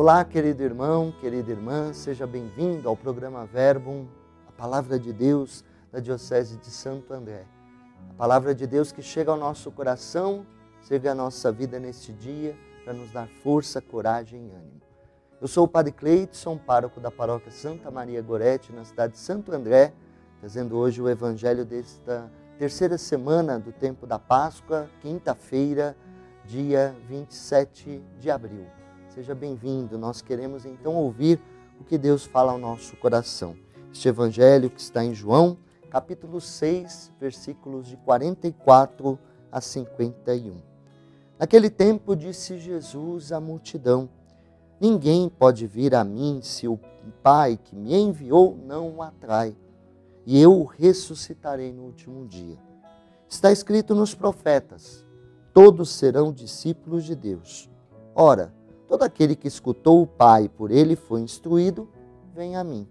Olá, querido irmão, querida irmã, seja bem-vindo ao programa Verbum, a palavra de Deus da Diocese de Santo André. A palavra de Deus que chega ao nosso coração, chega à nossa vida neste dia para nos dar força, coragem e ânimo. Eu sou o Padre Cleiton, pároco da paróquia Santa Maria Gorete, na cidade de Santo André, trazendo hoje o evangelho desta terceira semana do tempo da Páscoa, quinta-feira, dia 27 de abril. Seja bem-vindo. Nós queremos então ouvir o que Deus fala ao nosso coração. Este evangelho que está em João, capítulo 6, versículos de 44 a 51. Naquele tempo disse Jesus à multidão: Ninguém pode vir a mim se o Pai que me enviou não o atrai, e eu o ressuscitarei no último dia. Está escrito nos profetas: todos serão discípulos de Deus. Ora, todo aquele que escutou o Pai por ele foi instruído, vem a mim.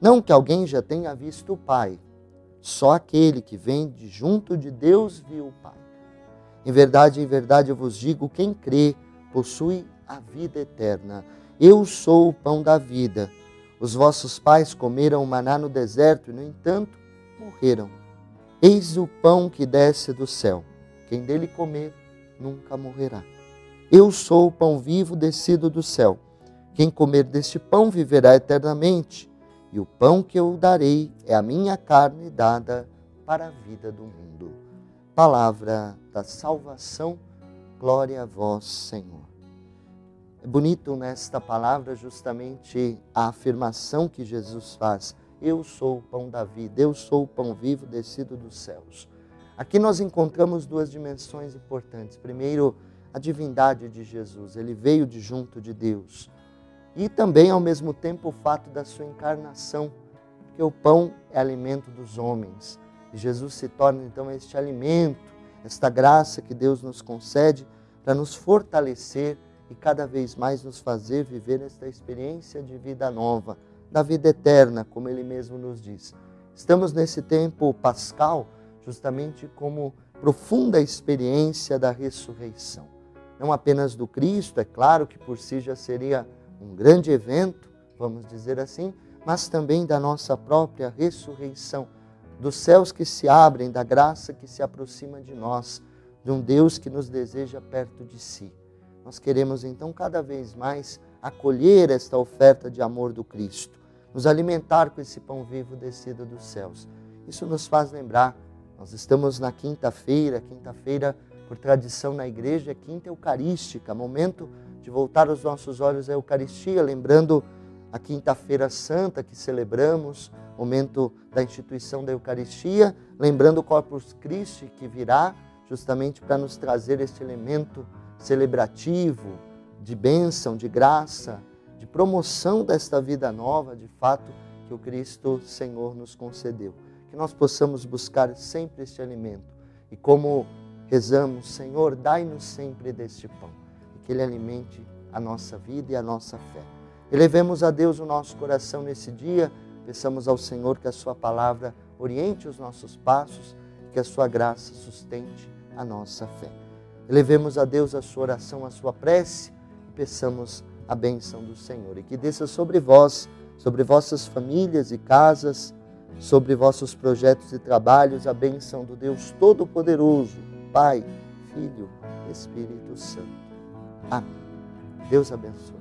Não que alguém já tenha visto o Pai, só aquele que vem de junto de Deus viu o Pai. Em verdade, em verdade eu vos digo: quem crê possui a vida eterna. Eu sou o pão da vida. Os vossos pais comeram maná no deserto e, no entanto, morreram. Eis o pão que desce do céu. Quem dele comer nunca morrerá. Eu sou o pão vivo descido do céu. Quem comer deste pão viverá eternamente. E o pão que eu darei é a minha carne dada para a vida do mundo. Palavra da salvação. Glória a vós, Senhor. É bonito nesta palavra justamente a afirmação que Jesus faz: Eu sou o pão da vida, eu sou o pão vivo descido dos céus. Aqui nós encontramos duas dimensões importantes. Primeiro, a divindade de Jesus, ele veio de junto de Deus. E também, ao mesmo tempo, o fato da sua encarnação, porque o pão é alimento dos homens. E Jesus se torna então este alimento, esta graça que Deus nos concede para nos fortalecer e cada vez mais nos fazer viver esta experiência de vida nova, da vida eterna, como ele mesmo nos diz. Estamos nesse tempo pascal justamente como profunda experiência da ressurreição. Não apenas do Cristo, é claro que por si já seria um grande evento, vamos dizer assim, mas também da nossa própria ressurreição, dos céus que se abrem, da graça que se aproxima de nós, de um Deus que nos deseja perto de si. Nós queremos então cada vez mais acolher esta oferta de amor do Cristo, nos alimentar com esse pão vivo descido dos céus. Isso nos faz lembrar, nós estamos na quinta-feira, quinta-feira, por tradição na igreja, é quinta eucarística, momento de voltar os nossos olhos à Eucaristia, lembrando a quinta-feira santa que celebramos, momento da instituição da Eucaristia, lembrando o Corpus Christi que virá justamente para nos trazer este elemento celebrativo, de bênção, de graça, de promoção desta vida nova, de fato, que o Cristo Senhor nos concedeu. Que nós possamos buscar sempre este alimento. E como rezamos, Senhor, dai-nos sempre deste pão, que ele alimente a nossa vida e a nossa fé. Elevemos a Deus o nosso coração nesse dia, peçamos ao Senhor que a Sua palavra oriente os nossos passos, que a Sua graça sustente a nossa fé. Elevemos a Deus a sua oração, a sua prece e peçamos a bênção do Senhor. E que desça sobre vós, sobre vossas famílias e casas, sobre vossos projetos e trabalhos, a bênção do Deus Todo-Poderoso, Pai, Filho, Espírito Santo. Amém. Deus abençoe.